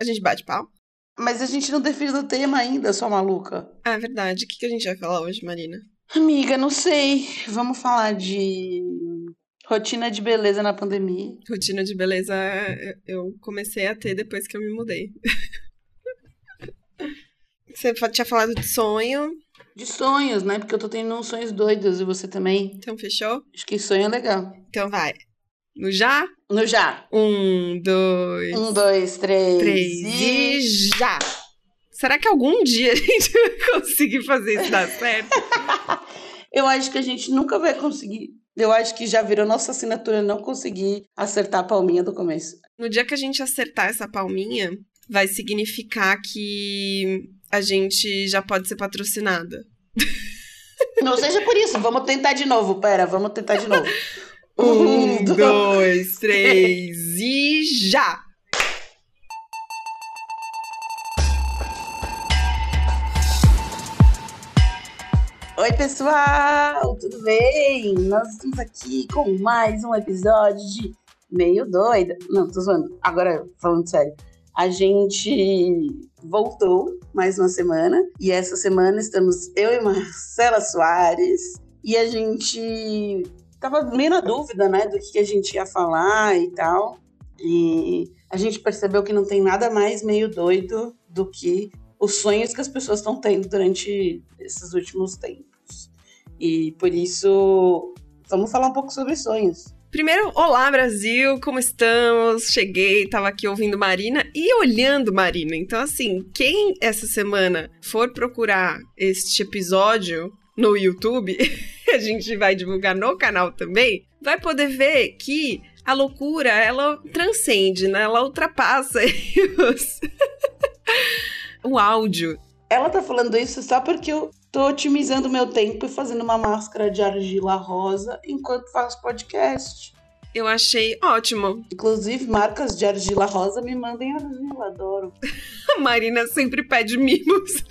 A gente bate pau? Mas a gente não definiu o tema ainda, sua maluca. Ah, é verdade. O que, que a gente vai falar hoje, Marina? Amiga, não sei. Vamos falar de rotina de beleza na pandemia. Rotina de beleza eu comecei a ter depois que eu me mudei. Você tinha falado de sonho. De sonhos, né? Porque eu tô tendo uns sonhos doidos e você também. Então, fechou? Acho que sonho é legal. Então vai. No já? No já. Um, dois. Um, dois, três. Três e, e já. Será que algum dia a gente vai conseguir fazer isso dar certo? eu acho que a gente nunca vai conseguir. Eu acho que já virou nossa assinatura não conseguir acertar a palminha do começo. No dia que a gente acertar essa palminha, vai significar que a gente já pode ser patrocinada. Não seja por isso, vamos tentar de novo. Pera, vamos tentar de novo. Um, dois, três e já! Oi, pessoal, tudo bem? Nós estamos aqui com mais um episódio de Meio Doida. Não, tô zoando. Agora, falando sério, a gente voltou mais uma semana e essa semana estamos eu e Marcela Soares e a gente tava meio na dúvida, né, do que a gente ia falar e tal. E a gente percebeu que não tem nada mais meio doido do que os sonhos que as pessoas estão tendo durante esses últimos tempos. E por isso, vamos falar um pouco sobre sonhos. Primeiro, olá Brasil, como estamos? Cheguei, tava aqui ouvindo Marina e olhando Marina. Então, assim, quem essa semana for procurar este episódio no YouTube, a gente vai divulgar no canal também, vai poder ver que a loucura, ela transcende, né? Ela ultrapassa os... o áudio. Ela tá falando isso só porque eu tô otimizando meu tempo e fazendo uma máscara de argila rosa enquanto faço podcast. Eu achei ótimo. Inclusive, marcas de argila rosa me mandem argila, adoro. A Marina sempre pede mimos.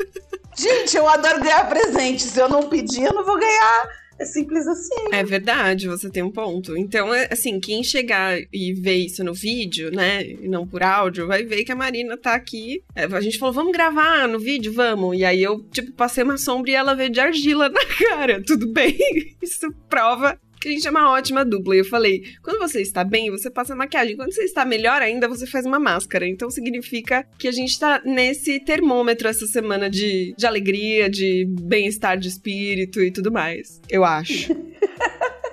Gente, eu adoro ganhar presente. Se eu não pedir, eu não vou ganhar. É simples assim. É verdade, você tem um ponto. Então, é, assim, quem chegar e ver isso no vídeo, né, e não por áudio, vai ver que a Marina tá aqui. É, a gente falou, vamos gravar no vídeo? Vamos. E aí eu, tipo, passei uma sombra e ela veio de argila na cara. Tudo bem? Isso prova que a gente é uma ótima dupla. E eu falei, quando você está bem, você passa maquiagem. Quando você está melhor ainda, você faz uma máscara. Então significa que a gente está nesse termômetro essa semana de, de alegria, de bem-estar de espírito e tudo mais. Eu acho.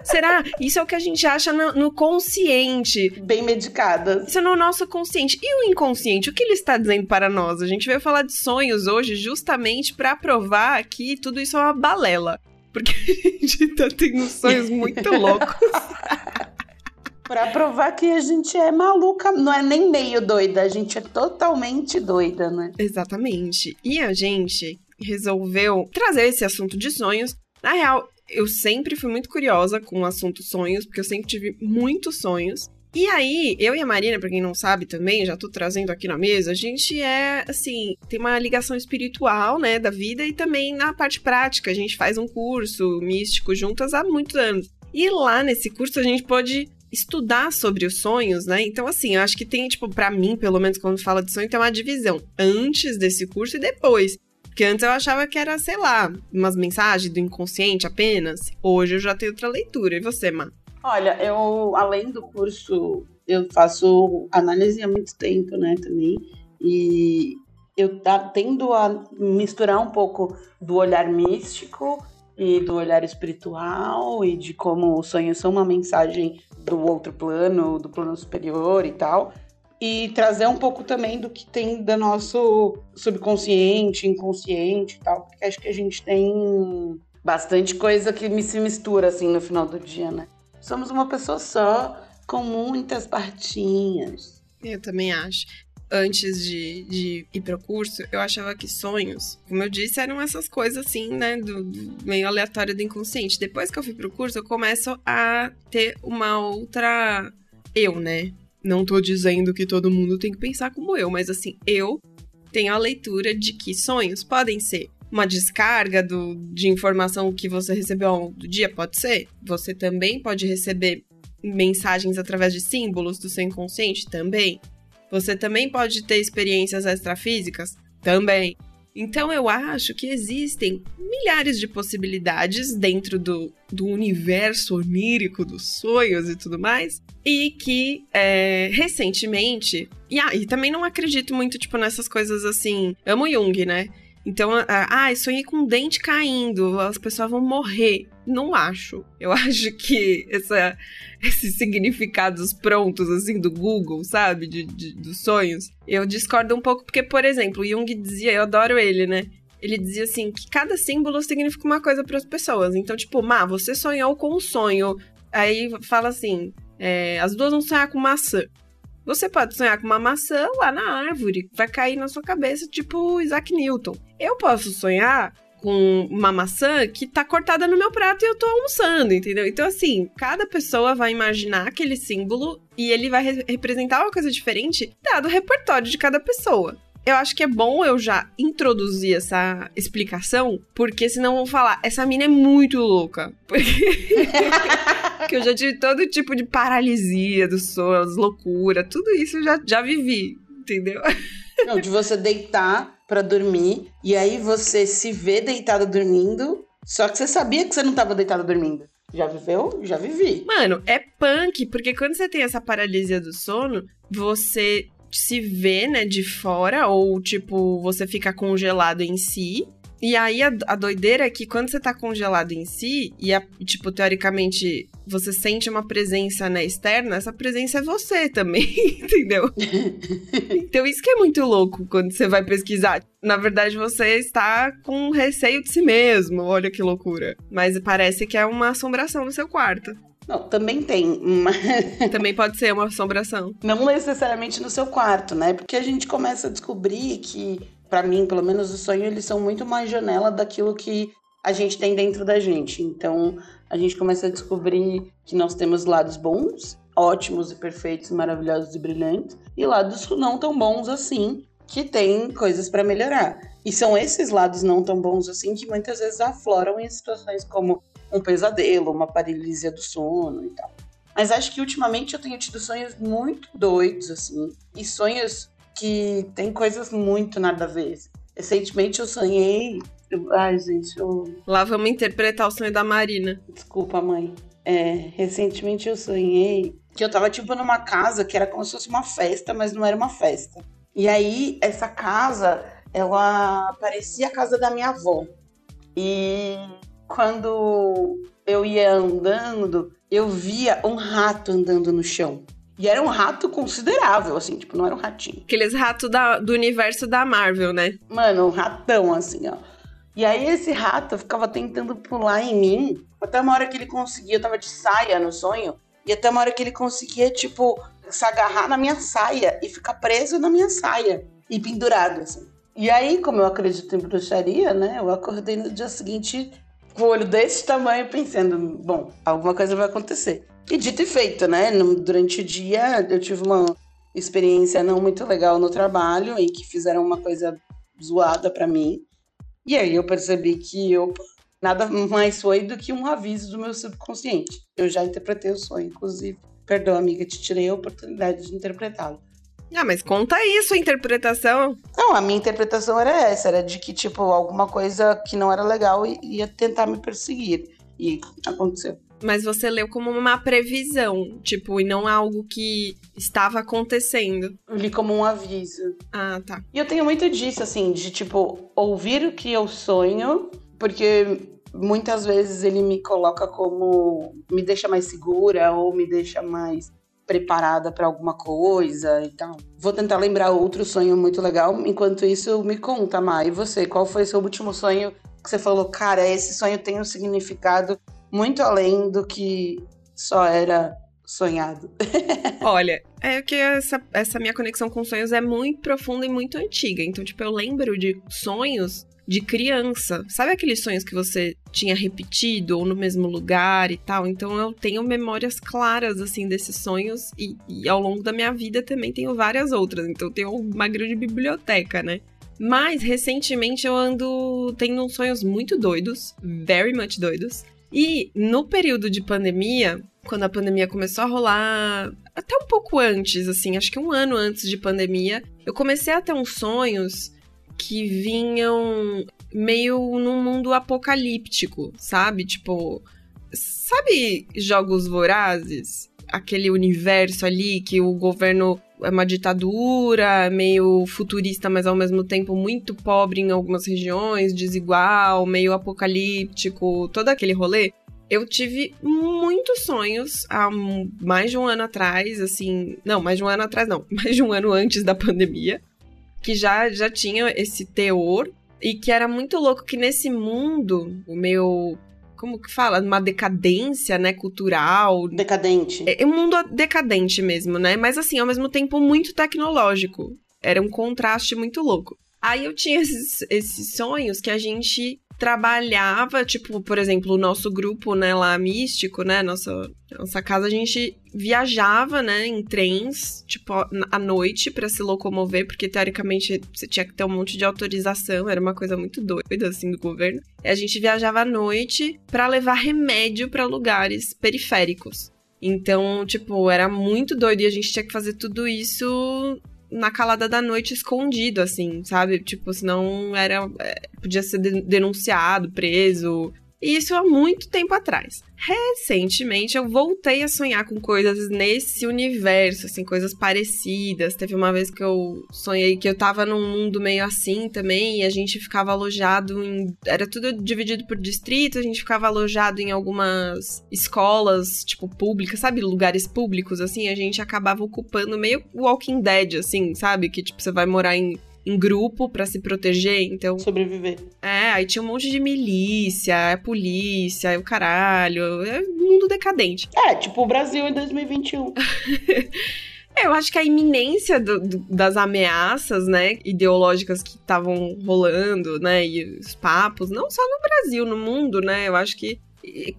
Será? Isso é o que a gente acha no, no, consciente. Bem medicada. Isso é no nosso consciente. E o inconsciente? O que ele está dizendo para nós? A gente veio falar de sonhos hoje justamente para provar que tudo isso é uma balela. Porque a gente tá tendo sonhos muito loucos. Pra provar que a gente é maluca, não é nem meio doida, a gente é totalmente doida, né? Exatamente. E a gente resolveu trazer esse assunto de sonhos. Na real, eu sempre fui muito curiosa com o assunto sonhos, porque eu sempre tive muitos sonhos. E aí, eu e a Marina, pra quem não sabe também, já tô trazendo aqui na mesa, a gente é, assim, tem uma ligação espiritual, né, da vida e também na parte prática. A gente faz um curso místico juntas há muitos anos. E lá nesse curso a gente pode estudar sobre os sonhos, né? Então, assim, eu acho que tem, tipo, para mim, pelo menos quando fala de sonho, tem uma divisão antes desse curso e depois. Porque antes eu achava que era, sei lá, umas mensagens do inconsciente apenas. Hoje eu já tenho outra leitura. E você, Má? Olha, eu, além do curso, eu faço análise há muito tempo, né, também. E eu tá, tendo a misturar um pouco do olhar místico e do olhar espiritual e de como os sonhos são uma mensagem do outro plano, do plano superior e tal. E trazer um pouco também do que tem do nosso subconsciente, inconsciente e tal, porque acho que a gente tem bastante coisa que se mistura assim no final do dia, né? Somos uma pessoa só, com muitas partinhas. Eu também acho. Antes de, de ir para o curso, eu achava que sonhos, como eu disse, eram essas coisas assim, né, do, do meio aleatório do inconsciente. Depois que eu fui para o curso, eu começo a ter uma outra eu, né? Não tô dizendo que todo mundo tem que pensar como eu, mas assim, eu tenho a leitura de que sonhos podem ser uma descarga do, de informação que você recebeu ao longo do dia? Pode ser. Você também pode receber mensagens através de símbolos do seu inconsciente? Também. Você também pode ter experiências extrafísicas? Também. Então eu acho que existem milhares de possibilidades dentro do, do universo onírico dos sonhos e tudo mais. E que é, recentemente. E, ah, e também não acredito muito, tipo, nessas coisas assim. Amo Jung, né? Então, ah, sonhei com um dente caindo, as pessoas vão morrer. Não acho. Eu acho que essa, esses significados prontos, assim, do Google, sabe? De, de, dos sonhos. Eu discordo um pouco, porque, por exemplo, Jung dizia, eu adoro ele, né? Ele dizia assim que cada símbolo significa uma coisa para as pessoas. Então, tipo, Má, você sonhou com um sonho. Aí fala assim: é, as duas vão sonhar com maçã. Você pode sonhar com uma maçã lá na árvore, vai cair na sua cabeça, tipo Isaac Newton. Eu posso sonhar com uma maçã que tá cortada no meu prato e eu tô almoçando, entendeu? Então, assim, cada pessoa vai imaginar aquele símbolo e ele vai re representar uma coisa diferente, dado o repertório de cada pessoa. Eu acho que é bom eu já introduzir essa explicação, porque senão vão falar, essa mina é muito louca. Porque, eu já tive todo tipo de paralisia dos sonhos, loucura, tudo isso eu já, já vivi, entendeu? Não, de você deitar para dormir e aí você se vê deitada dormindo, só que você sabia que você não estava deitada dormindo. Já viveu? Já vivi. Mano, é punk, porque quando você tem essa paralisia do sono, você se vê, né, de fora, ou tipo, você fica congelado em si. E aí a, a doideira é que quando você tá congelado em si, e a, tipo, teoricamente, você sente uma presença né, externa, essa presença é você também, entendeu? então isso que é muito louco quando você vai pesquisar. Na verdade, você está com receio de si mesmo, olha que loucura. Mas parece que é uma assombração no seu quarto. Não, também tem. Mas... Também pode ser uma assombração. Não necessariamente no seu quarto, né? Porque a gente começa a descobrir que, para mim, pelo menos, os sonhos eles são muito mais janela daquilo que a gente tem dentro da gente. Então, a gente começa a descobrir que nós temos lados bons, ótimos e perfeitos, maravilhosos e brilhantes, e lados não tão bons assim, que tem coisas para melhorar. E são esses lados não tão bons assim que muitas vezes afloram em situações como um pesadelo, uma paralisia do sono e tal. Mas acho que ultimamente eu tenho tido sonhos muito doidos, assim, e sonhos que tem coisas muito nada a ver. Recentemente eu sonhei. Ai, gente, eu. Lá vamos interpretar o sonho da Marina. Desculpa, mãe. É, recentemente eu sonhei que eu tava, tipo, numa casa que era como se fosse uma festa, mas não era uma festa. E aí, essa casa, ela parecia a casa da minha avó. E quando eu ia andando, eu via um rato andando no chão. E era um rato considerável, assim, tipo, não era um ratinho. Aqueles ratos da, do universo da Marvel, né? Mano, um ratão, assim, ó. E aí esse rato ficava tentando pular em mim. Até uma hora que ele conseguia, eu tava de saia no sonho. E até uma hora que ele conseguia, tipo, se agarrar na minha saia e ficar preso na minha saia. E pendurado, assim. E aí, como eu acredito em bruxaria, né? Eu acordei no dia seguinte com o olho desse tamanho, pensando, bom, alguma coisa vai acontecer. E dito e feito, né? Durante o dia eu tive uma experiência não muito legal no trabalho e que fizeram uma coisa zoada para mim. E aí eu percebi que eu nada mais foi do que um aviso do meu subconsciente. Eu já interpretei o sonho, inclusive. Perdão, amiga, te tirei a oportunidade de interpretá-lo. Ah, mas conta isso, a interpretação. Não, a minha interpretação era essa, era de que, tipo, alguma coisa que não era legal ia tentar me perseguir. E aconteceu. Mas você leu como uma previsão, tipo, e não algo que estava acontecendo. Eu li como um aviso. Ah, tá. E eu tenho muito disso, assim, de, tipo, ouvir o que eu sonho, porque muitas vezes ele me coloca como. me deixa mais segura ou me deixa mais preparada para alguma coisa e tal. Vou tentar lembrar outro sonho muito legal. Enquanto isso, me conta, Mai, e você? Qual foi seu último sonho que você falou, cara, esse sonho tem um significado muito além do que só era sonhado? Olha, é que essa, essa minha conexão com sonhos é muito profunda e muito antiga. Então, tipo, eu lembro de sonhos de criança. Sabe aqueles sonhos que você tinha repetido ou no mesmo lugar e tal? Então eu tenho memórias claras, assim, desses sonhos e, e ao longo da minha vida também tenho várias outras. Então eu tenho uma grande biblioteca, né? Mas recentemente eu ando tendo sonhos muito doidos, very much doidos. E no período de pandemia, quando a pandemia começou a rolar, até um pouco antes, assim, acho que um ano antes de pandemia, eu comecei a ter uns sonhos que vinham meio num mundo apocalíptico, sabe? Tipo, sabe jogos vorazes? Aquele universo ali que o governo é uma ditadura, meio futurista, mas ao mesmo tempo muito pobre em algumas regiões, desigual, meio apocalíptico, todo aquele rolê. Eu tive muitos sonhos há mais de um ano atrás, assim. Não, mais de um ano atrás, não. Mais de um ano antes da pandemia. Que já, já tinha esse teor. E que era muito louco que nesse mundo, o meu como que fala? Uma decadência, né, cultural. Decadente. É, é um mundo decadente mesmo, né? Mas assim, ao mesmo tempo muito tecnológico. Era um contraste muito louco. Aí eu tinha esses, esses sonhos que a gente trabalhava, tipo, por exemplo, o nosso grupo, né, lá místico, né, nossa, nossa casa, a gente viajava, né, em trens, tipo, à noite para se locomover, porque teoricamente você tinha que ter um monte de autorização, era uma coisa muito doida, assim, do governo. E a gente viajava à noite para levar remédio para lugares periféricos. Então, tipo, era muito doido e a gente tinha que fazer tudo isso na calada da noite escondido, assim, sabe? Tipo, senão era. É, podia ser denunciado, preso. E isso há muito tempo atrás. Recentemente eu voltei a sonhar com coisas nesse universo, assim, coisas parecidas. Teve uma vez que eu sonhei que eu tava num mundo meio assim também, e a gente ficava alojado em. Era tudo dividido por distrito, a gente ficava alojado em algumas escolas, tipo, públicas, sabe? Lugares públicos, assim, a gente acabava ocupando meio Walking Dead, assim, sabe? Que, tipo, você vai morar em em grupo para se proteger, então. Sobreviver. É, aí tinha um monte de milícia, é polícia, é o caralho. É um mundo decadente. É, tipo o Brasil em 2021. Eu acho que a iminência do, do, das ameaças, né, ideológicas que estavam rolando, né, e os papos, não só no Brasil, no mundo, né, eu acho que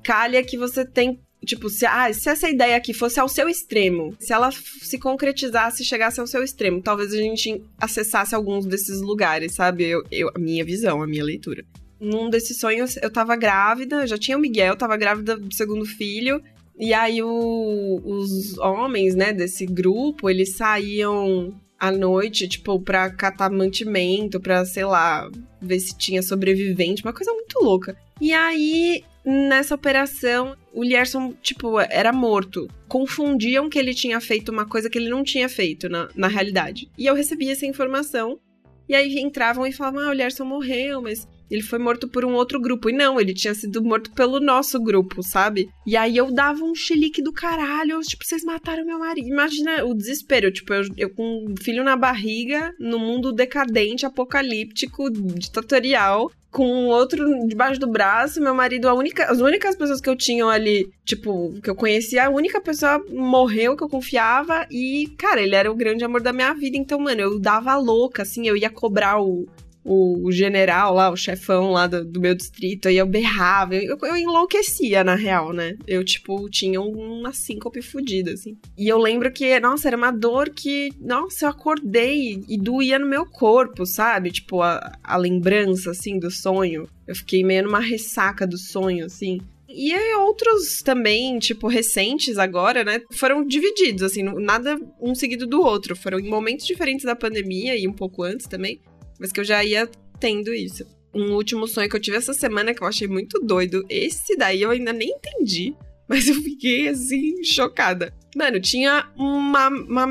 calha que você tem Tipo, se, ah, se essa ideia aqui fosse ao seu extremo, se ela se concretizasse, chegasse ao seu extremo, talvez a gente acessasse alguns desses lugares, sabe? Eu, eu, a minha visão, a minha leitura. Num desses sonhos, eu tava grávida, já tinha o Miguel, tava grávida do segundo filho. E aí o, os homens, né, desse grupo, eles saíam à noite, tipo, pra catar mantimento, pra, sei lá, ver se tinha sobrevivente, uma coisa muito louca. E aí nessa operação, o Lierson, tipo, era morto. Confundiam que ele tinha feito uma coisa que ele não tinha feito na, na realidade. E eu recebi essa informação. E aí entravam e falavam: ah, o Lierson morreu, mas ele foi morto por um outro grupo. E não, ele tinha sido morto pelo nosso grupo, sabe? E aí eu dava um chilique do caralho. Tipo, vocês mataram meu marido. Imagina o desespero. Tipo, eu, eu com um filho na barriga, no mundo decadente, apocalíptico, ditatorial com outro debaixo do braço. Meu marido, a única, as únicas pessoas que eu tinha ali, tipo, que eu conhecia, a única pessoa morreu que eu confiava. E, cara, ele era o grande amor da minha vida. Então, mano, eu dava louca, assim, eu ia cobrar o, o, general lá, o chefão lá do, do meu distrito, aí eu berrava, eu, eu, enlouquecia, na real, né? Eu, tipo, tinha uma síncope fodida, assim. E eu lembro que, nossa, era uma dor que, nossa, eu acordei e doía no meu corpo, sabe? Tipo, a, a lembrança, assim, do sonho. Eu fiquei meio numa ressaca do sonho, assim. E outros também, tipo, recentes agora, né? Foram divididos, assim, nada um seguido do outro. Foram em momentos diferentes da pandemia e um pouco antes também mas que eu já ia tendo isso. Um último sonho que eu tive essa semana que eu achei muito doido. Esse daí eu ainda nem entendi, mas eu fiquei assim, chocada. Mano, tinha uma. uma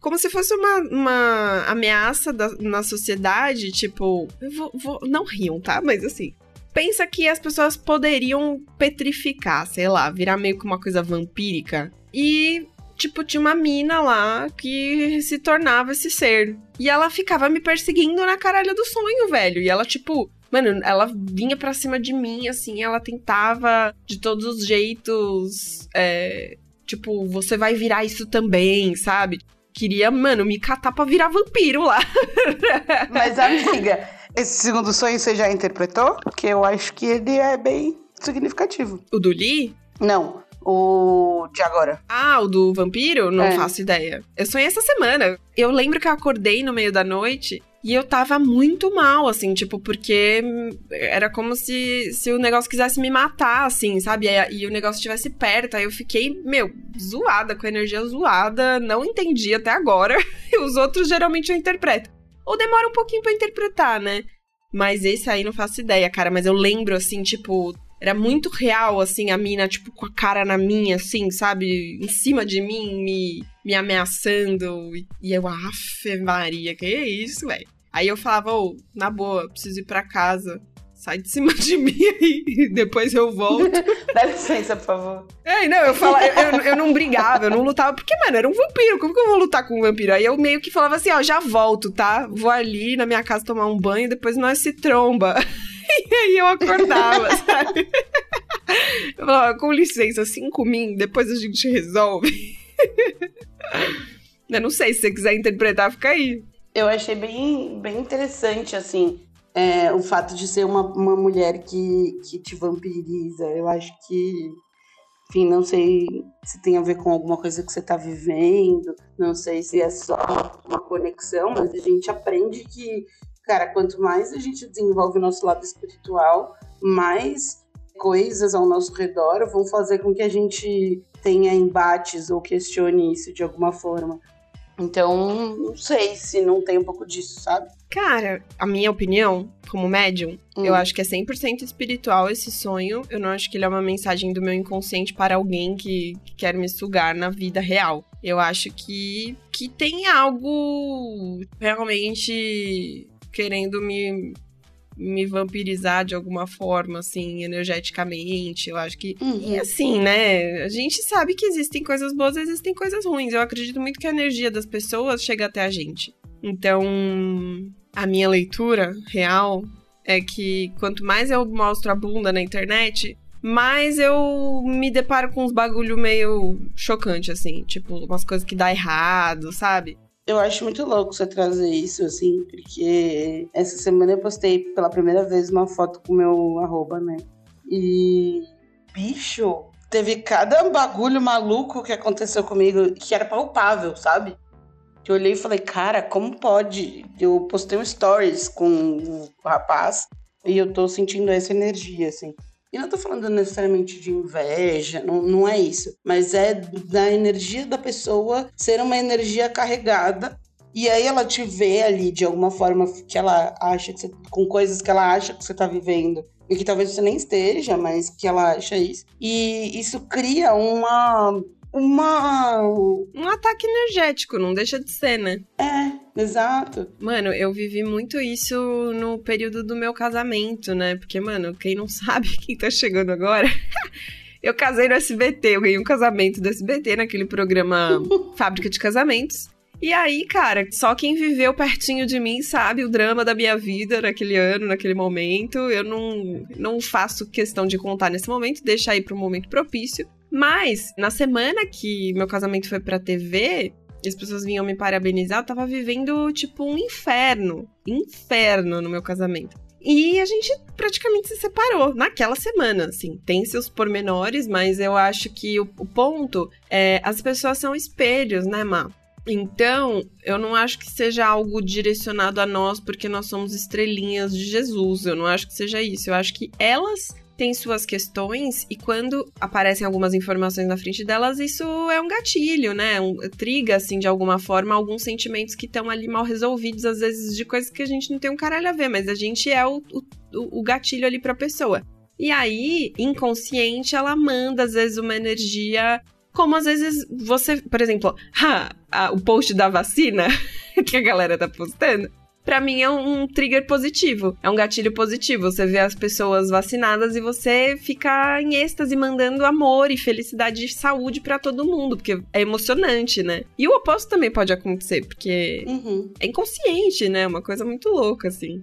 como se fosse uma, uma ameaça da, na sociedade, tipo. Vou, vou, não riam, tá? Mas assim. Pensa que as pessoas poderiam petrificar, sei lá, virar meio que uma coisa vampírica. E tipo, tinha uma mina lá que se tornava esse ser. E ela ficava me perseguindo na caralho do sonho, velho. E ela, tipo, Mano, ela vinha pra cima de mim, assim, ela tentava de todos os jeitos. É, tipo, você vai virar isso também, sabe? Queria, mano, me catar pra virar vampiro lá. Mas, amiga, esse segundo sonho você já interpretou? Porque eu acho que ele é bem significativo. O do Lee? Não o de agora. Ah, o do vampiro? Não é. faço ideia. Eu sonhei essa semana. Eu lembro que eu acordei no meio da noite E eu tava muito mal, assim, tipo, porque era como se, se o negócio quisesse me matar, assim, sabe? E, e o negócio estivesse perto. Aí eu fiquei, meu, zoada, com a energia zoada. Não entendi até agora. E os outros geralmente eu interpreto. Ou demora um pouquinho para interpretar, né? Mas esse aí não faço ideia, cara. Mas eu lembro, assim, tipo, era muito real, assim, a mina, tipo, com a cara na minha, assim, sabe? Em cima de mim, me, me ameaçando. E, e eu, afe Maria, que é isso, velho? Aí eu falava, ô, oh, na boa, preciso ir pra casa. Sai de cima de mim aí, depois eu volto. Dá licença, por favor. É, não, eu falava, eu, eu não brigava, eu não lutava, porque, mano, era um vampiro, como que eu vou lutar com um vampiro? Aí eu meio que falava assim, ó, já volto, tá? Vou ali na minha casa tomar um banho, depois nós se tromba. E aí eu acordava, sabe? Eu falava, com licença, cinco mim, depois a gente resolve. Eu não sei, se você quiser interpretar, fica aí. Eu achei bem, bem interessante, assim, é, o fato de ser uma, uma mulher que, que te vampiriza. Eu acho que, enfim, não sei se tem a ver com alguma coisa que você está vivendo, não sei se é só uma conexão, mas a gente aprende que, cara, quanto mais a gente desenvolve o nosso lado espiritual, mais coisas ao nosso redor vão fazer com que a gente tenha embates ou questione isso de alguma forma. Então, não sei se não tem um pouco disso, sabe? Cara, a minha opinião, como médium, hum. eu acho que é 100% espiritual esse sonho. Eu não acho que ele é uma mensagem do meu inconsciente para alguém que, que quer me sugar na vida real. Eu acho que, que tem algo realmente querendo me, me vampirizar de alguma forma, assim, energeticamente. Eu acho que. Uhum. E assim, né? A gente sabe que existem coisas boas e existem coisas ruins. Eu acredito muito que a energia das pessoas chega até a gente. Então, a minha leitura real é que quanto mais eu mostro a bunda na internet, mais eu me deparo com uns bagulho meio chocante, assim. Tipo, umas coisas que dá errado, sabe? Eu acho muito louco você trazer isso, assim, porque essa semana eu postei pela primeira vez uma foto com meu arroba, né? E. Bicho, teve cada bagulho maluco que aconteceu comigo que era palpável, sabe? Que eu olhei e falei, cara, como pode? Eu postei um stories com o rapaz e eu tô sentindo essa energia, assim. E não tô falando necessariamente de inveja, não, não é isso. Mas é da energia da pessoa ser uma energia carregada. E aí ela te vê ali de alguma forma que ela acha que você, com coisas que ela acha que você tá vivendo. E que talvez você nem esteja, mas que ela acha isso. E isso cria uma uma. Um ataque energético, não deixa de ser, né? É, exato. Mano, eu vivi muito isso no período do meu casamento, né? Porque, mano, quem não sabe, quem tá chegando agora. eu casei no SBT, eu ganhei um casamento do SBT naquele programa Fábrica de Casamentos. E aí, cara, só quem viveu pertinho de mim sabe o drama da minha vida naquele ano, naquele momento. Eu não, não faço questão de contar nesse momento, deixa aí para um momento propício. Mas, na semana que meu casamento foi pra TV, e as pessoas vinham me parabenizar, eu tava vivendo, tipo, um inferno. Inferno no meu casamento. E a gente praticamente se separou naquela semana, assim. Tem seus pormenores, mas eu acho que o, o ponto é as pessoas são espelhos, né, Má? Então, eu não acho que seja algo direcionado a nós porque nós somos estrelinhas de Jesus. Eu não acho que seja isso. Eu acho que elas tem suas questões e quando aparecem algumas informações na frente delas, isso é um gatilho, né? Um, triga, assim, de alguma forma, alguns sentimentos que estão ali mal resolvidos, às vezes de coisas que a gente não tem um caralho a ver, mas a gente é o, o, o gatilho ali pra pessoa. E aí, inconsciente, ela manda, às vezes, uma energia como às vezes você, por exemplo, ha, a, o post da vacina que a galera tá postando, para mim é um, trigger positivo. É um gatilho positivo. Você vê as pessoas vacinadas e você fica em êxtase mandando amor e felicidade e saúde para todo mundo, porque é emocionante, né? E o oposto também pode acontecer, porque uhum. é inconsciente, né? Uma coisa muito louca, assim.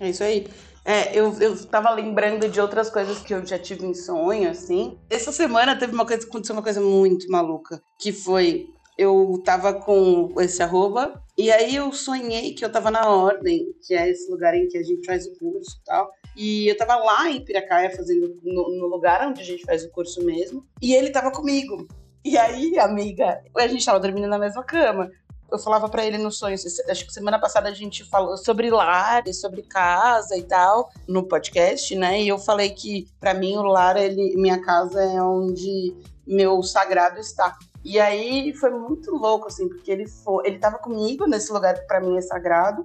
É isso aí. É, eu, eu tava lembrando de outras coisas que eu já tive em sonho, assim. Essa semana teve uma coisa, aconteceu uma coisa muito maluca, que foi eu tava com esse arroba, e aí eu sonhei que eu tava na Ordem, que é esse lugar em que a gente faz o curso e tal. E eu tava lá em Piracaia fazendo no, no lugar onde a gente faz o curso mesmo, e ele tava comigo. E aí, amiga, a gente tava dormindo na mesma cama. eu falava para ele nos sonhos, acho que semana passada a gente falou sobre lar, sobre casa e tal, no podcast, né? E eu falei que para mim o lar, ele, minha casa é onde meu sagrado está. E aí foi muito louco, assim, porque ele foi, ele tava comigo nesse lugar que para mim é sagrado.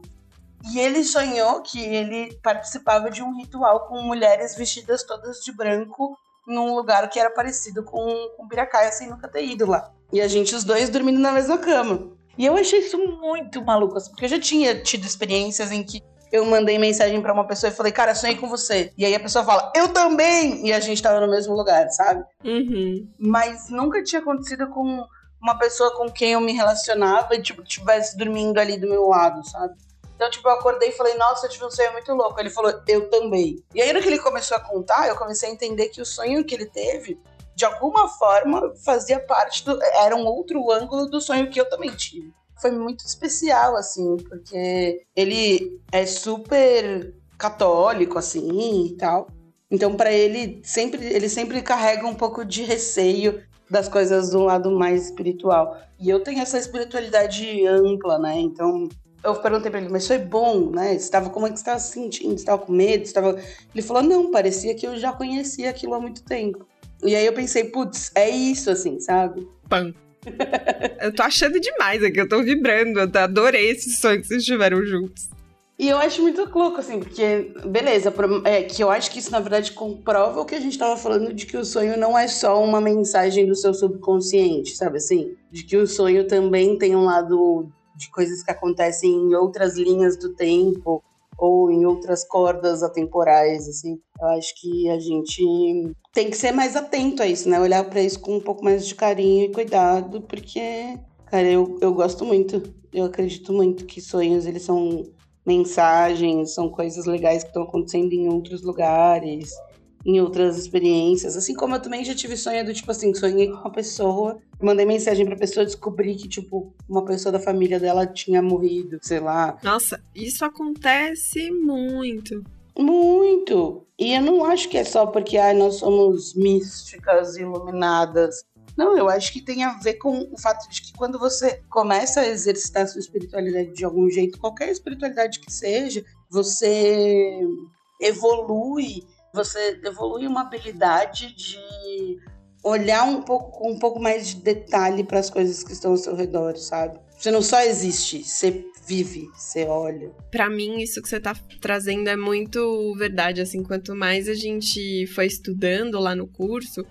E ele sonhou que ele participava de um ritual com mulheres vestidas todas de branco num lugar que era parecido com, com Piracaia, sem nunca ter ido lá. E a gente, os dois, dormindo na mesma cama. E eu achei isso muito maluco, assim, porque eu já tinha tido experiências em que eu mandei mensagem para uma pessoa e falei, cara, sonhei com você. E aí a pessoa fala, eu também! E a gente tava no mesmo lugar, sabe? Uhum. Mas nunca tinha acontecido com uma pessoa com quem eu me relacionava e, tipo, tivesse dormindo ali do meu lado, sabe? Então, tipo, eu acordei e falei, nossa, eu tive um sonho muito louco. Ele falou, eu também. E aí, no que ele começou a contar, eu comecei a entender que o sonho que ele teve, de alguma forma, fazia parte do. Era um outro ângulo do sonho que eu também tive. Foi muito especial, assim, porque ele é super católico, assim, e tal. Então, para ele, sempre, ele sempre carrega um pouco de receio das coisas do lado mais espiritual. E eu tenho essa espiritualidade ampla, né? Então, eu perguntei pra ele, mas foi bom, né? Estava como é que estava se sentindo? Estava com medo? Estava... Ele falou, não, parecia que eu já conhecia aquilo há muito tempo. E aí eu pensei, putz, é isso, assim, sabe? Pam. eu tô achando demais aqui, eu tô vibrando, eu adorei esse sonho que vocês tiveram juntos. E eu acho muito louco, assim, porque, beleza, é, que eu acho que isso, na verdade, comprova o que a gente tava falando de que o sonho não é só uma mensagem do seu subconsciente, sabe assim? De que o sonho também tem um lado de coisas que acontecem em outras linhas do tempo ou em outras cordas atemporais, assim. Eu acho que a gente tem que ser mais atento a isso, né? Olhar para isso com um pouco mais de carinho e cuidado, porque, cara, eu, eu gosto muito. Eu acredito muito que sonhos, eles são mensagens, são coisas legais que estão acontecendo em outros lugares em outras experiências. Assim como eu também já tive sonho do tipo assim, sonhei com uma pessoa, mandei mensagem pra pessoa, descobri que, tipo, uma pessoa da família dela tinha morrido, sei lá. Nossa, isso acontece muito. Muito! E eu não acho que é só porque ai, nós somos místicas, iluminadas. Não, eu acho que tem a ver com o fato de que quando você começa a exercitar a sua espiritualidade de algum jeito, qualquer espiritualidade que seja, você evolui você evolui uma habilidade de olhar um pouco com um pouco mais de detalhe para as coisas que estão ao seu redor, sabe? Você não só existe, você vive, você olha. Para mim, isso que você tá trazendo é muito verdade, assim, quanto mais a gente foi estudando lá no curso,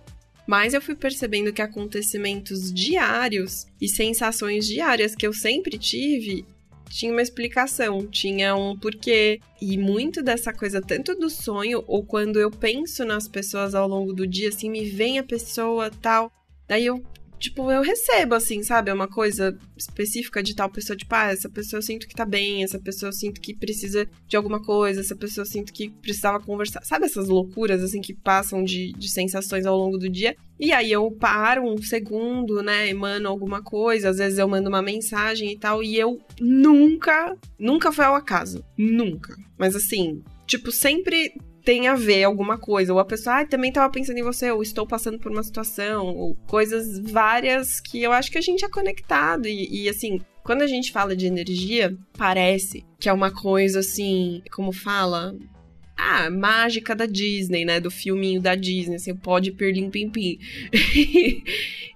mais eu fui percebendo que acontecimentos diários e sensações diárias que eu sempre tive tinha uma explicação, tinha um porquê. E muito dessa coisa, tanto do sonho, ou quando eu penso nas pessoas ao longo do dia, assim, me vem a pessoa tal. Daí eu tipo, eu recebo, assim, sabe? É uma coisa específica de tal pessoa, tipo, ah, essa pessoa eu sinto que tá bem, essa pessoa eu sinto que precisa de alguma coisa, essa pessoa eu sinto que precisava conversar. Sabe essas loucuras, assim, que passam de, de sensações ao longo do dia? E aí eu paro um segundo, né, emano alguma coisa, às vezes eu mando uma mensagem e tal, e eu nunca, nunca foi ao acaso. Nunca. Mas assim, tipo, sempre tem a ver alguma coisa. Ou a pessoa, ah, também tava pensando em você, ou estou passando por uma situação, ou coisas várias que eu acho que a gente é conectado. E, e assim, quando a gente fala de energia, parece que é uma coisa assim, como fala? Ah, mágica da Disney, né? Do filminho da Disney, assim, pode perlim pim pim.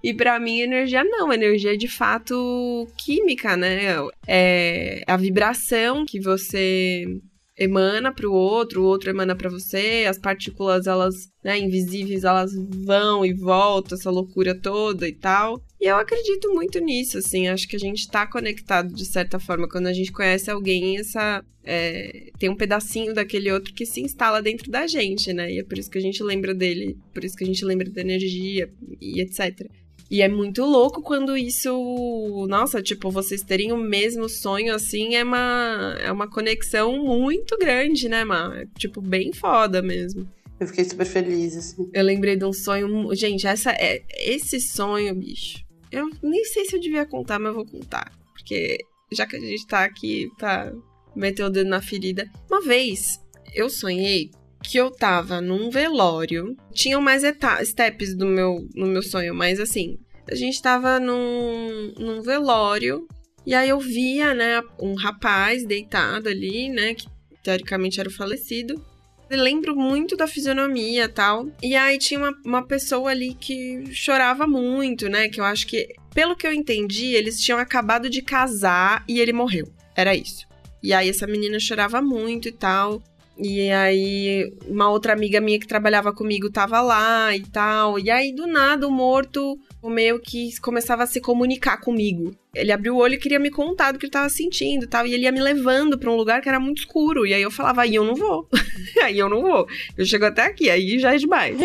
e para mim, energia não. Energia é de fato química, né? É a vibração que você emana para o outro, o outro emana para você, as partículas elas, né, invisíveis, elas vão e voltam, essa loucura toda e tal. E eu acredito muito nisso, assim, acho que a gente tá conectado de certa forma. Quando a gente conhece alguém, essa é, tem um pedacinho daquele outro que se instala dentro da gente, né? E é por isso que a gente lembra dele, por isso que a gente lembra da energia e etc. E é muito louco quando isso. Nossa, tipo, vocês terem o mesmo sonho assim é uma, é uma conexão muito grande, né, Mar? É, tipo, bem foda mesmo. Eu fiquei super feliz, assim. Eu lembrei de um sonho. Gente, essa é esse sonho, bicho. Eu nem sei se eu devia contar, mas eu vou contar. Porque já que a gente tá aqui pra meter o dedo na ferida. Uma vez eu sonhei que eu tava num velório. Tinham mais steps do meu, no meu sonho, mas assim, a gente tava num, num velório E aí eu via, né, um rapaz deitado ali, né, que teoricamente era o falecido. Eu lembro muito da fisionomia tal. E aí tinha uma, uma pessoa ali que chorava muito, né? Que eu acho que, pelo que eu entendi, eles tinham acabado de casar e ele morreu. Era isso. E aí essa menina chorava muito e tal. E aí, uma outra amiga minha que trabalhava comigo tava lá e tal. E aí, do nada, o morto meio que começava a se comunicar comigo. Ele abriu o olho e queria me contar do que ele tava sentindo e tal. E ele ia me levando para um lugar que era muito escuro. E aí eu falava, aí eu não vou. aí eu não vou. Eu chego até aqui, aí já é demais.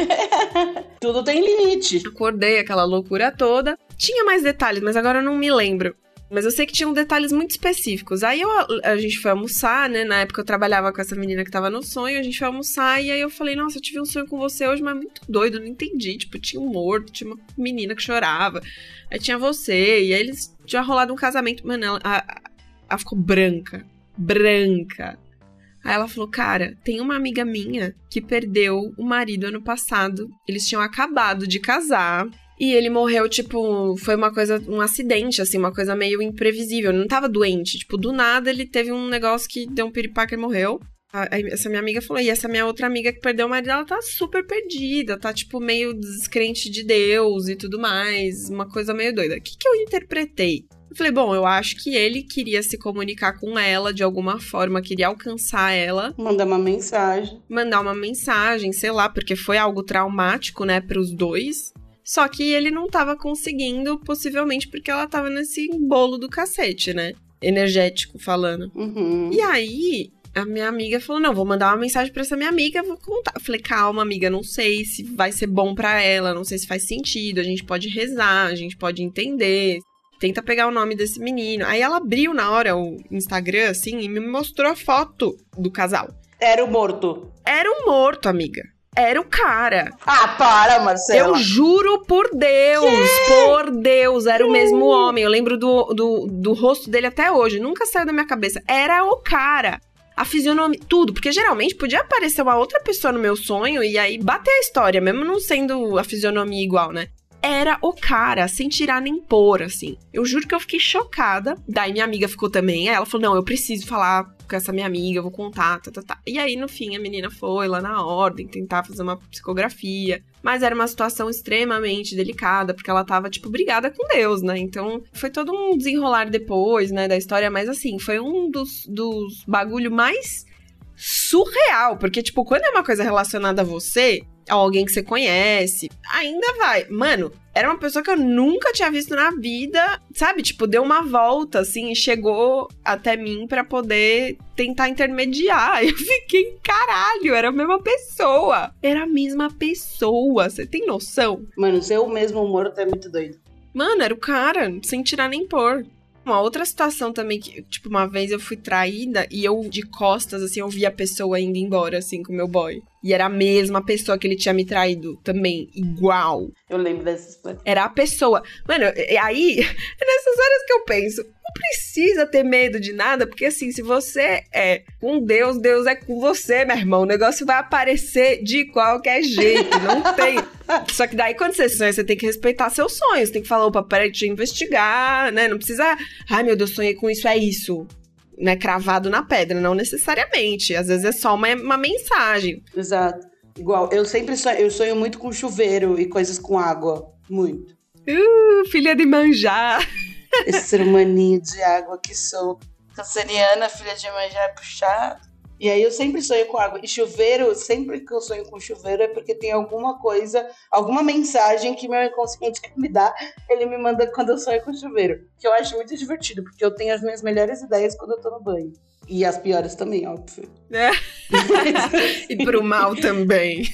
Tudo tem limite. Acordei aquela loucura toda. Tinha mais detalhes, mas agora eu não me lembro. Mas eu sei que tinham detalhes muito específicos. Aí eu, a gente foi almoçar, né? Na época eu trabalhava com essa menina que tava no sonho, a gente foi almoçar e aí eu falei, nossa, eu tive um sonho com você hoje, mas muito doido, não entendi. Tipo, tinha um morto, tinha uma menina que chorava, aí tinha você, e aí eles tinham rolado um casamento. Mano, ela, a, ela ficou branca. Branca. Aí ela falou, cara, tem uma amiga minha que perdeu o marido ano passado. Eles tinham acabado de casar. E ele morreu, tipo, foi uma coisa, um acidente, assim, uma coisa meio imprevisível. Ele não tava doente. Tipo, do nada ele teve um negócio que deu um piripaque e morreu. Aí essa minha amiga falou, e essa minha outra amiga que perdeu o marido, ela tá super perdida, tá, tipo, meio descrente de Deus e tudo mais, uma coisa meio doida. O que, que eu interpretei? Eu falei, bom, eu acho que ele queria se comunicar com ela de alguma forma, queria alcançar ela. Mandar uma mensagem. Mandar uma mensagem, sei lá, porque foi algo traumático, né, pros dois. Só que ele não tava conseguindo, possivelmente porque ela tava nesse bolo do cacete, né? Energético falando. Uhum. E aí, a minha amiga falou: Não, vou mandar uma mensagem para essa minha amiga, vou contar. Eu falei: Calma, amiga, não sei se vai ser bom para ela, não sei se faz sentido. A gente pode rezar, a gente pode entender. Tenta pegar o nome desse menino. Aí ela abriu na hora o Instagram, assim, e me mostrou a foto do casal. Era o morto. Era o morto, amiga era o cara. Ah, para, Marcela. Eu juro por Deus, que? por Deus, era o mesmo homem. Eu lembro do, do, do rosto dele até hoje, nunca saiu da minha cabeça. Era o cara. A fisionomia, tudo, porque geralmente podia aparecer uma outra pessoa no meu sonho e aí bater a história, mesmo não sendo a fisionomia igual, né? era o cara, sem tirar nem pôr, assim. Eu juro que eu fiquei chocada. Daí minha amiga ficou também. Ela falou: não, eu preciso falar com essa minha amiga, eu vou contar, tá, tá, tá. E aí, no fim, a menina foi lá na ordem tentar fazer uma psicografia. Mas era uma situação extremamente delicada, porque ela tava, tipo, brigada com Deus, né? Então, foi todo um desenrolar depois, né, da história. Mas, assim, foi um dos, dos bagulho mais surreal. Porque, tipo, quando é uma coisa relacionada a você, alguém que você conhece, ainda vai. Mano, era uma pessoa que eu nunca tinha visto na vida, sabe? Tipo, deu uma volta, assim, e chegou até mim para poder tentar intermediar. Eu fiquei, caralho, era a mesma pessoa. Era a mesma pessoa. Você tem noção? Mano, ser o mesmo humor é muito doido. Mano, era o cara, sem tirar nem pôr. Uma outra situação também que, tipo, uma vez eu fui traída e eu, de costas, assim, eu vi a pessoa indo embora, assim, com o meu boy. E era a mesma pessoa que ele tinha me traído também, igual. Eu lembro dessas coisas. Era a pessoa. Mano, aí, é nessas horas que eu penso, não precisa ter medo de nada, porque assim, se você é com Deus, Deus é com você, meu irmão. O negócio vai aparecer de qualquer jeito, não tem. Só que daí, quando você sonha, você tem que respeitar seus sonhos. Tem que falar, opa, peraí, deixa eu investigar, né? Não precisa, ai meu Deus, sonhei com isso, é isso né, cravado na pedra, não necessariamente. Às vezes é só uma, uma mensagem. Exato. Igual, eu sempre sonho, eu sonho muito com chuveiro e coisas com água. Muito. Uh, filha de manjar. Esse ser humaninho de água que sou. Canceriana, filha de manjar é puxado. E aí eu sempre sonho com água. E chuveiro, sempre que eu sonho com chuveiro é porque tem alguma coisa, alguma mensagem que meu inconsciente quer me dar, ele me manda quando eu sonho com chuveiro. Que eu acho muito divertido, porque eu tenho as minhas melhores ideias quando eu tô no banho. E as piores também, óbvio. É. e pro mal também.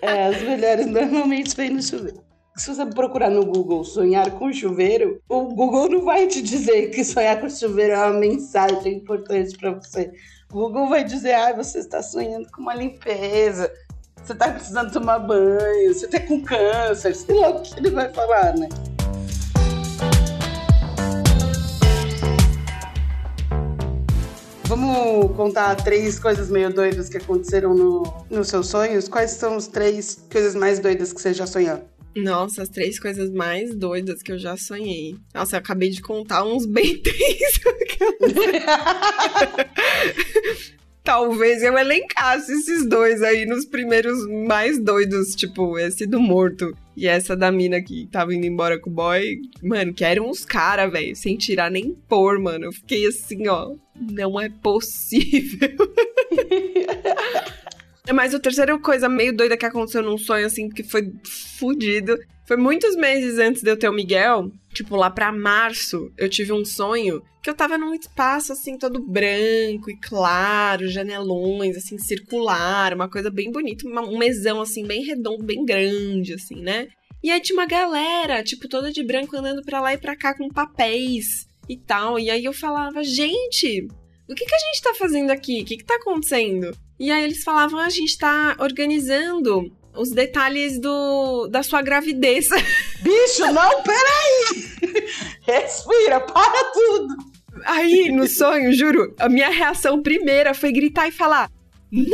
É, as melhores normalmente vêm no chuveiro. Se você procurar no Google sonhar com chuveiro, o Google não vai te dizer que sonhar com chuveiro é uma mensagem importante para você. Google vai dizer, ah, você está sonhando com uma limpeza, você está precisando tomar banho, você está com câncer, sei lá o que ele vai falar, né? Vamos contar três coisas meio doidas que aconteceram no, nos seus sonhos? Quais são as três coisas mais doidas que você já sonhou? Nossa, as três coisas mais doidas que eu já sonhei. Nossa, eu acabei de contar uns bem tensos. Talvez eu elencasse esses dois aí nos primeiros mais doidos, tipo, esse do morto e essa da mina que tava indo embora com o boy. Mano, que eram uns caras, velho, sem tirar nem pôr, mano. Eu fiquei assim, ó, não é possível. Mas a terceira coisa meio doida que aconteceu num sonho, assim, que foi fudido. Foi muitos meses antes de eu ter o Miguel, tipo lá pra março, eu tive um sonho que eu tava num espaço assim todo branco e claro, janelões assim circular, uma coisa bem bonita, um mesão assim bem redondo, bem grande assim, né? E aí tinha uma galera, tipo toda de branco andando pra lá e pra cá com papéis e tal. E aí eu falava, gente, o que, que a gente tá fazendo aqui? O que, que tá acontecendo? E aí eles falavam, a gente tá organizando os detalhes do, da sua gravidez. Bicho, não, peraí! Respira, para tudo! Aí, no sonho, juro, a minha reação primeira foi gritar e falar: Não!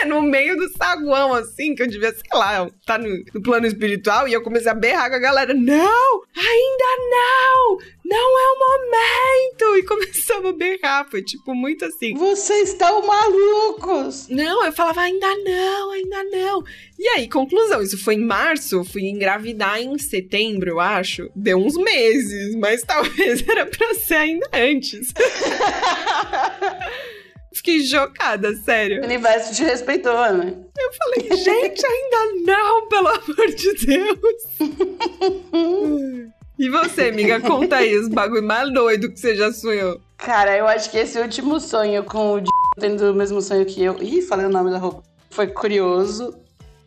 no meio do saguão, assim, que eu devia, sei lá, tá no, no, plano espiritual, e eu comecei a berrar com a galera: Não! Ainda não! Não é o momento! E começava a berrar, foi tipo muito assim. Vocês estão malucos! Não, eu falava: Ainda não, ainda não. E aí, conclusão, isso foi em março, fui engravidar em setembro, eu acho. Deu uns meses, mas talvez era pra ser ainda antes. Fiquei chocada, sério. O universo te respeitou, né? Eu falei, gente, ainda não, pelo amor de Deus. e você, amiga, conta aí os bagulho mais doido que você já sonhou. Cara, eu acho que esse último sonho com o tendo o mesmo sonho que eu. Ih, falei o nome da roupa. Foi curioso.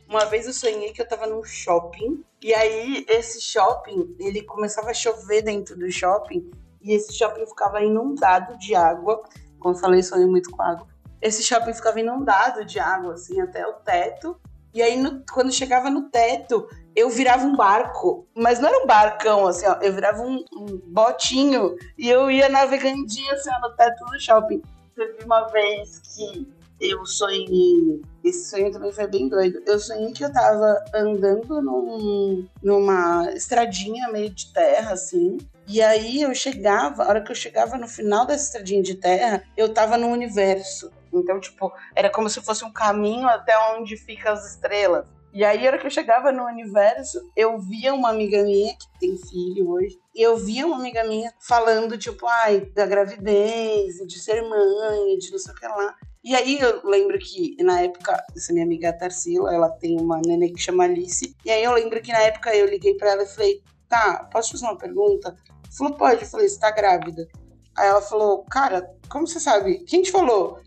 Uma vez eu sonhei que eu tava num shopping. E aí, esse shopping, ele começava a chover dentro do shopping. E esse shopping ficava inundado de água. Como eu falei, sonhei muito com água. Esse shopping ficava inundado de água, assim, até o teto. E aí, no, quando chegava no teto, eu virava um barco. Mas não era um barcão, assim, ó. Eu virava um, um botinho. E eu ia navegandinho, assim, ó, no teto do shopping. Teve uma vez que eu sonhei. Esse sonho também foi bem doido. Eu sonhei que eu tava andando num, numa estradinha meio de terra, assim. E aí eu chegava, a hora que eu chegava no final dessa estradinha de terra, eu tava no universo. Então, tipo, era como se fosse um caminho até onde ficam as estrelas. E aí, a hora que eu chegava no universo, eu via uma amiga minha, que tem filho hoje, e eu via uma amiga minha falando, tipo, ai, da gravidez, de ser mãe, de não sei o que lá. E aí eu lembro que na época, essa minha amiga Tarsila, ela tem uma neném que chama Alice. E aí eu lembro que na época eu liguei para ela e falei, tá, posso fazer uma pergunta? Falou, pode. Eu falei, você tá grávida. Aí ela falou, cara, como você sabe? Quem te falou?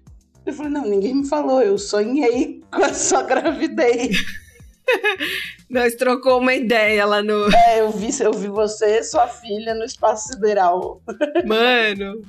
Eu falei, não, ninguém me falou, eu sonhei com a sua gravidez. Nós trocou uma ideia lá no. É, eu vi, eu vi você e sua filha no espaço sideral. Mano,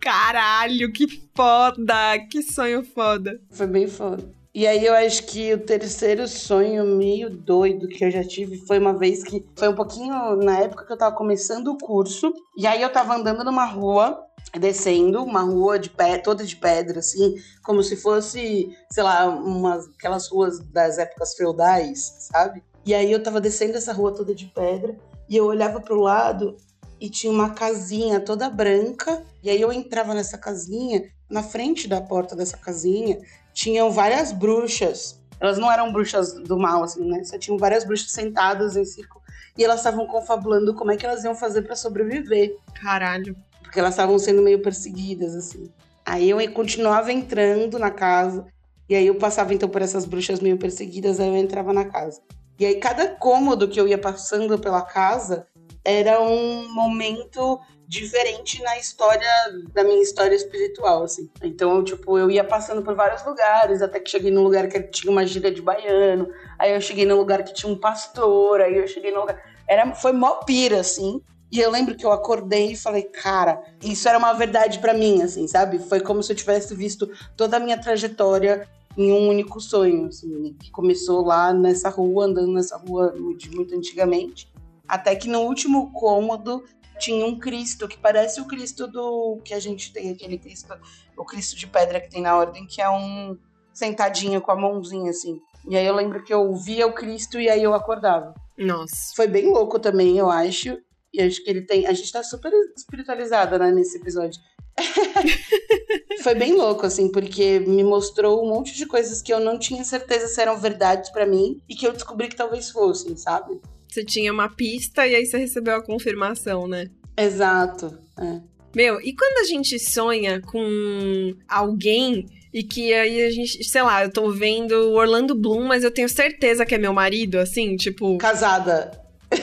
caralho, que foda! Que sonho foda. Foi bem foda. E aí eu acho que o terceiro sonho meio doido que eu já tive foi uma vez que foi um pouquinho na época que eu tava começando o curso, e aí eu tava andando numa rua descendo uma rua de pé, toda de pedra, assim, como se fosse, sei lá, umas, aquelas ruas das épocas feudais, sabe? E aí eu tava descendo essa rua toda de pedra e eu olhava pro lado e tinha uma casinha toda branca. E aí eu entrava nessa casinha, na frente da porta dessa casinha tinham várias bruxas. Elas não eram bruxas do mal, assim, né? Só tinham várias bruxas sentadas em círculo. E elas estavam confabulando como é que elas iam fazer para sobreviver. Caralho. Porque elas estavam sendo meio perseguidas, assim. Aí eu continuava entrando na casa. E aí eu passava então por essas bruxas meio perseguidas, aí eu entrava na casa. E aí cada cômodo que eu ia passando pela casa era um momento diferente na história da minha história espiritual, assim. Então, tipo, eu ia passando por vários lugares, até que cheguei num lugar que tinha uma gíria de baiano, aí eu cheguei num lugar que tinha um pastor, aí eu cheguei num lugar... Era, foi mó pira, assim. E eu lembro que eu acordei e falei, cara, isso era uma verdade para mim, assim, sabe? Foi como se eu tivesse visto toda a minha trajetória em um único sonho, assim, que começou lá nessa rua, andando nessa rua de muito antigamente, até que no último cômodo tinha um Cristo que parece o Cristo do que a gente tem, aquele Cristo, o Cristo de pedra que tem na ordem, que é um sentadinho com a mãozinha assim. E aí eu lembro que eu via o Cristo e aí eu acordava. Nossa. Foi bem louco também, eu acho. E acho que ele tem. A gente tá super espiritualizada, né, nesse episódio. Foi bem louco, assim, porque me mostrou um monte de coisas que eu não tinha certeza se eram verdades para mim e que eu descobri que talvez fossem, sabe? Você tinha uma pista e aí você recebeu a confirmação, né? Exato. É. Meu, e quando a gente sonha com alguém e que aí a gente, sei lá, eu tô vendo o Orlando Bloom, mas eu tenho certeza que é meu marido, assim, tipo. Casada.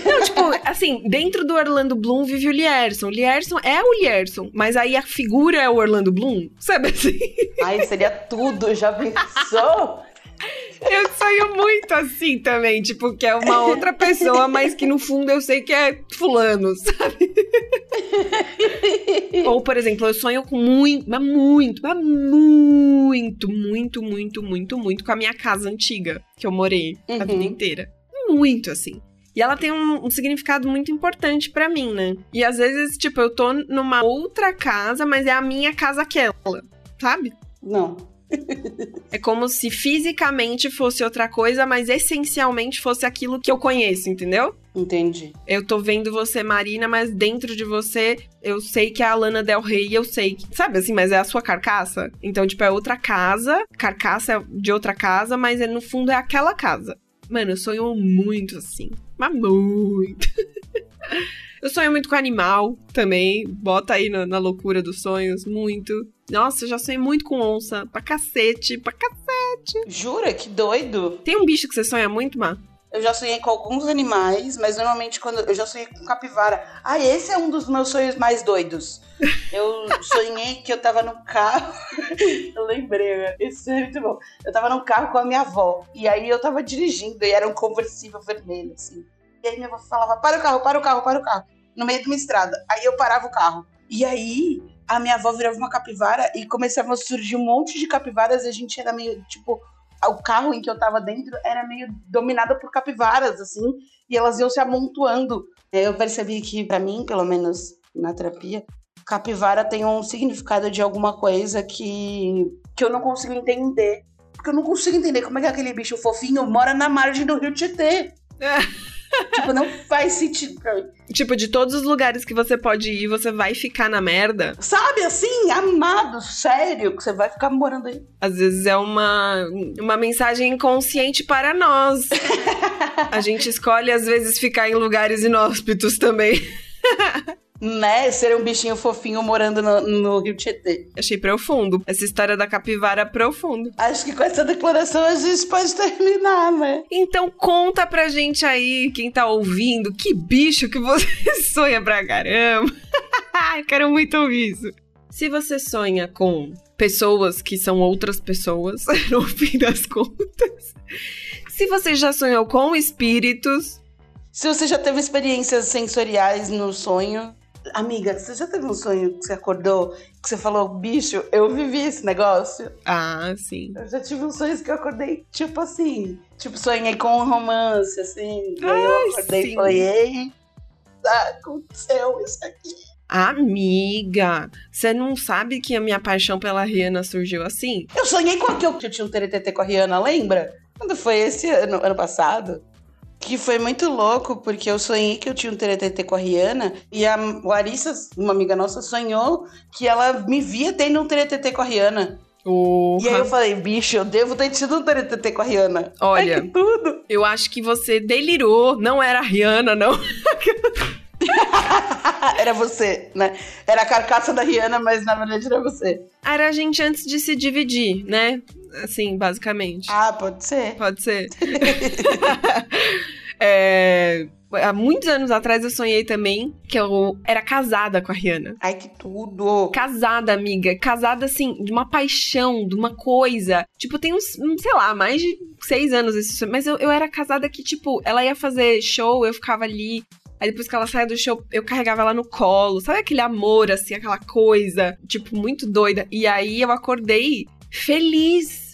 Não, tipo, assim, dentro do Orlando Bloom vive o Lierson. O Lierson é o Lierson, mas aí a figura é o Orlando Bloom, sabe assim? Ai, seria tudo, já pensou? Eu sonho muito assim também, tipo, que é uma outra pessoa, mas que no fundo eu sei que é fulano, sabe? Ou, por exemplo, eu sonho com muito, mas muito, mas muito, muito, muito, muito, muito com a minha casa antiga, que eu morei a vida Uhum. inteira. Muito, assim. E ela tem um, um significado muito importante pra mim, né? E às vezes, tipo, eu tô numa outra casa, mas é a minha casa aquela, sabe? Não. É como se fisicamente fosse outra coisa, mas essencialmente fosse aquilo que eu conheço, entendeu? Entendi. Eu tô vendo você, Marina, mas dentro de você eu sei que é a Lana Del Rey eu sei que. Sabe assim, mas é a sua carcaça? Então, tipo, é outra casa, carcaça é de outra casa, mas é, no fundo é aquela casa. Mano, eu sonho muito assim. Mas muito. eu sonho muito com animal também. Bota aí na, na loucura dos sonhos, muito. Nossa, eu já sonhei muito com onça. Pra cacete, pra cacete. Jura? Que doido. Tem um bicho que você sonha muito, Má? Eu já sonhei com alguns animais, mas normalmente quando. Eu já sonhei com capivara. Ah, esse é um dos meus sonhos mais doidos. Eu sonhei que eu tava no carro. eu lembrei? Isso é muito bom. Eu tava no carro com a minha avó. E aí eu tava dirigindo e era um conversível vermelho, assim. E aí minha avó falava: para o carro, para o carro, para o carro. No meio de uma estrada. Aí eu parava o carro. E aí a minha avó virava uma capivara e começava a surgir um monte de capivaras e a gente era meio, tipo, o carro em que eu tava dentro era meio dominado por capivaras, assim, e elas iam se amontoando. Eu percebi que, pra mim, pelo menos na terapia, capivara tem um significado de alguma coisa que, que eu não consigo entender. Porque eu não consigo entender como é que aquele bicho fofinho mora na margem do rio Tietê. tipo, não faz sentido pra mim. Tipo, de todos os lugares que você pode ir, você vai ficar na merda. Sabe assim, amado, sério, que você vai ficar morando aí. Às vezes é uma, uma mensagem inconsciente para nós. A gente escolhe, às vezes, ficar em lugares inóspitos também. Né? Ser um bichinho fofinho morando no, no Rio Tietê. Achei profundo. Essa história da capivara é profundo. Acho que com essa declaração a gente pode terminar, né? Então conta pra gente aí, quem tá ouvindo, que bicho que você sonha pra caramba. Quero muito ouvir isso. Se você sonha com pessoas que são outras pessoas, no fim das contas. Se você já sonhou com espíritos, Se você já teve experiências sensoriais no sonho. Amiga, você já teve um sonho que você acordou, que você falou, bicho, eu vivi esse negócio? ah, sim. Eu já tive uns sonhos que eu acordei, tipo assim. Tipo, sonhei com um romance, assim. Aí eu acordei sim. e falei, ei, aconteceu isso aqui. Amiga, você não sabe que a minha paixão pela Rihanna surgiu assim? Eu sonhei com aquilo que eu tinha um TTT com a Rihanna, lembra? Quando foi esse ano, ano passado? Que foi muito louco, porque eu sonhei que eu tinha um TTT com a Rihanna e a Larissa, uma amiga nossa, sonhou que ela me via tendo um TTT com a Rihanna. Porra. E aí eu falei, bicho, eu devo ter tido um TTT com a Rihanna. Olha. Que tudo! Eu acho que você delirou. Não era a Rihanna, não. era você, né? Era a carcaça da Rihanna, mas na verdade era você. Era a gente antes de se dividir, né? Assim, basicamente. Ah, pode ser. Pode ser. É, Há muitos anos atrás eu sonhei também que eu era casada com a Rihanna. Ai, que tudo! Casada, amiga. Casada, assim, de uma paixão, de uma coisa. Tipo, tem uns, hum, sei lá, mais de seis anos esse sonho. Mas eu, eu era casada que, tipo, ela ia fazer show, eu ficava ali. Aí depois que ela saia do show, eu carregava ela no colo. Sabe aquele amor, assim, aquela coisa, tipo, muito doida. E aí eu acordei feliz.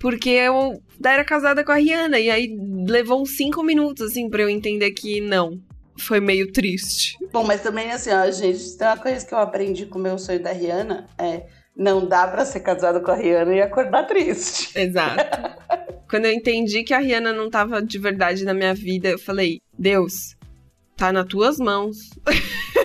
Porque eu era casada com a Rihanna. E aí levou uns cinco minutos, assim, pra eu entender que não. Foi meio triste. Bom, mas também assim, ó, gente, tem uma coisa que eu aprendi com o meu sonho da Rihanna, é não dá pra ser casado com a Rihanna e acordar triste. Exato. Quando eu entendi que a Rihanna não tava de verdade na minha vida, eu falei: Deus, tá nas tuas mãos.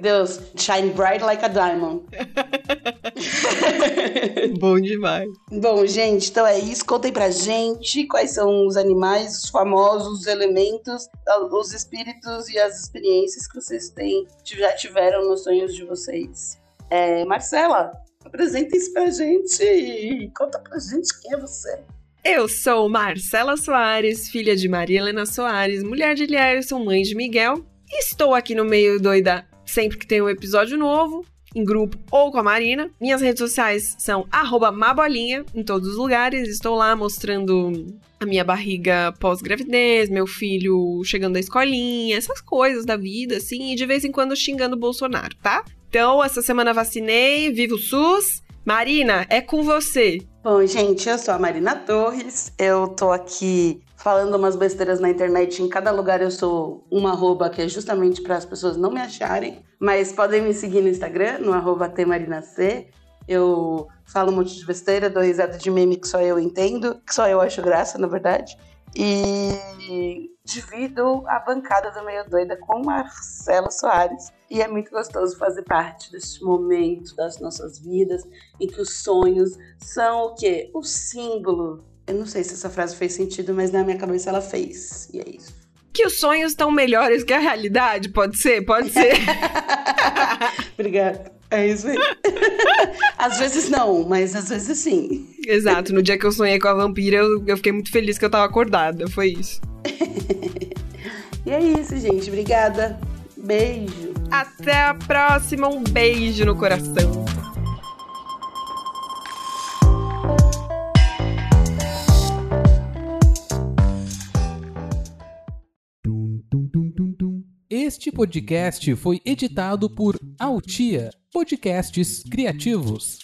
Deus, shine bright like a diamond. Bom demais. Bom, gente, então é isso. Contem pra gente quais são os animais, os famosos, os elementos, os espíritos e as experiências que vocês têm, já tiveram nos sonhos de vocês. É, Marcela, apresenta isso pra gente. Conta pra gente quem é você. Eu sou Marcela Soares, filha de Maria Helena Soares, mulher de Lierson, mãe de Miguel. Estou aqui no meio doida sempre que tem um episódio novo, em grupo ou com a Marina. Minhas redes sociais são mabolinha em todos os lugares. Estou lá mostrando a minha barriga pós-gravidez, meu filho chegando da escolinha, essas coisas da vida, assim, e de vez em quando xingando o Bolsonaro, tá? Então, essa semana vacinei, viva o SUS. Marina, é com você. Bom, gente, eu sou a Marina Torres. Eu tô aqui falando umas besteiras na internet. Em cada lugar eu sou uma arroba que é justamente para as pessoas não me acharem. Mas podem me seguir no Instagram, no arroba. Eu falo um monte de besteira, dou risada de meme que só eu entendo, que só eu acho graça, na verdade. E divido a bancada do Meio Doida com Marcela Soares. E é muito gostoso fazer parte desse momento das nossas vidas em que os sonhos são o quê? O símbolo. Eu não sei se essa frase fez sentido, mas na minha cabeça ela fez. E é isso. Que os sonhos estão melhores que a realidade, pode ser? Pode ser. Obrigada. É isso aí. às vezes não, mas às vezes sim. Exato. No dia que eu sonhei com a vampira, eu, eu fiquei muito feliz que eu tava acordada. Foi isso. e é isso, gente. Obrigada. Beijo. Até a próxima. Um beijo no coração. Este podcast foi editado por Altia Podcasts Criativos.